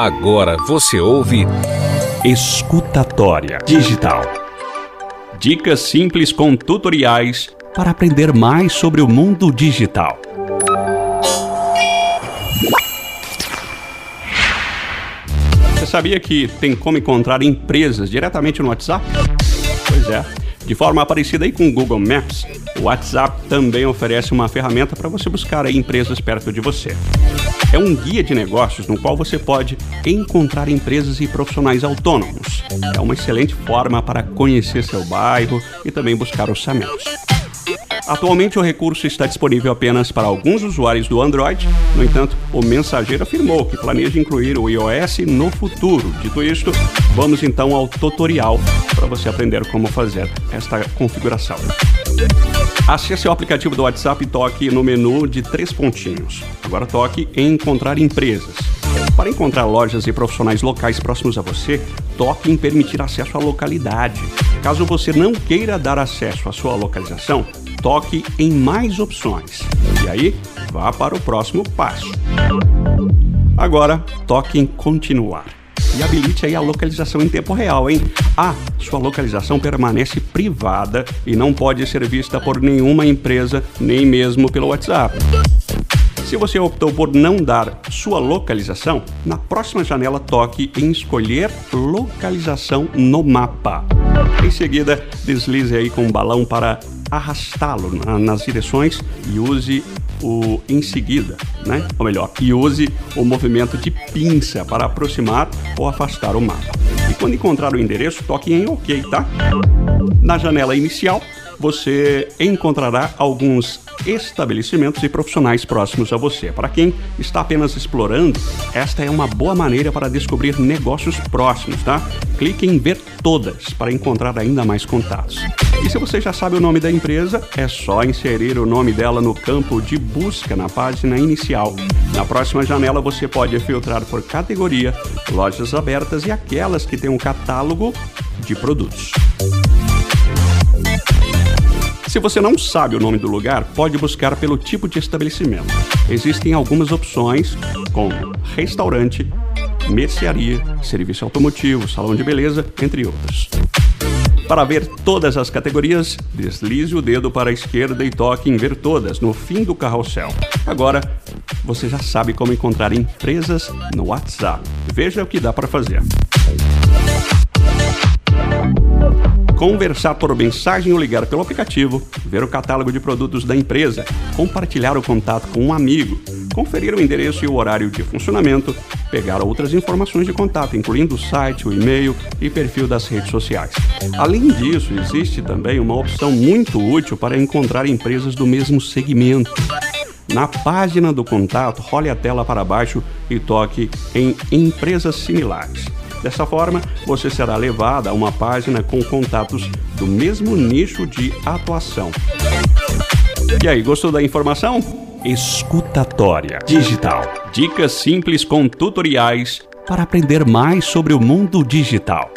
Agora você ouve Escutatória Digital. Dicas simples com tutoriais para aprender mais sobre o mundo digital. Você sabia que tem como encontrar empresas diretamente no WhatsApp? Pois é. De forma parecida aí com o Google Maps, o WhatsApp também oferece uma ferramenta para você buscar empresas perto de você. É um guia de negócios no qual você pode encontrar empresas e profissionais autônomos. É uma excelente forma para conhecer seu bairro e também buscar orçamentos. Atualmente o recurso está disponível apenas para alguns usuários do Android. No entanto, o mensageiro afirmou que planeja incluir o iOS no futuro. Dito isto, vamos então ao tutorial para você aprender como fazer esta configuração. Acesse o aplicativo do WhatsApp e toque no menu de três pontinhos. Agora toque em Encontrar Empresas. Para encontrar lojas e profissionais locais próximos a você, toque em Permitir acesso à localidade. Caso você não queira dar acesso à sua localização, toque em mais opções. E aí, vá para o próximo passo. Agora, toque em continuar. E habilite aí a localização em tempo real, hein? Ah, sua localização permanece privada e não pode ser vista por nenhuma empresa, nem mesmo pelo WhatsApp. Se você optou por não dar sua localização, na próxima janela toque em escolher localização no mapa. Em seguida, deslize aí com o balão para arrastá-lo nas direções e use o em seguida, né? Ou melhor, e use o movimento de pinça para aproximar ou afastar o mapa. E quando encontrar o endereço, toque em OK, tá? Na janela inicial, você encontrará alguns estabelecimentos e profissionais próximos a você. Para quem está apenas explorando, esta é uma boa maneira para descobrir negócios próximos, tá? Clique em ver todas para encontrar ainda mais contatos. E se você já sabe o nome da empresa, é só inserir o nome dela no campo de busca na página inicial. Na próxima janela você pode filtrar por categoria, lojas abertas e aquelas que têm um catálogo de produtos. Se você não sabe o nome do lugar, pode buscar pelo tipo de estabelecimento. Existem algumas opções, como restaurante, mercearia, serviço automotivo, salão de beleza, entre outros. Para ver todas as categorias, deslize o dedo para a esquerda e toque em Ver Todas no fim do carrossel. Agora, você já sabe como encontrar empresas no WhatsApp. Veja o que dá para fazer conversar por mensagem ou ligar pelo aplicativo, ver o catálogo de produtos da empresa, compartilhar o contato com um amigo, conferir o endereço e o horário de funcionamento, pegar outras informações de contato, incluindo o site, o e-mail e perfil das redes sociais. Além disso, existe também uma opção muito útil para encontrar empresas do mesmo segmento. Na página do contato, role a tela para baixo e toque em Empresas Similares. Dessa forma, você será levado a uma página com contatos do mesmo nicho de atuação. E aí, gostou da informação? Escutatória Digital. Dicas simples com tutoriais para aprender mais sobre o mundo digital.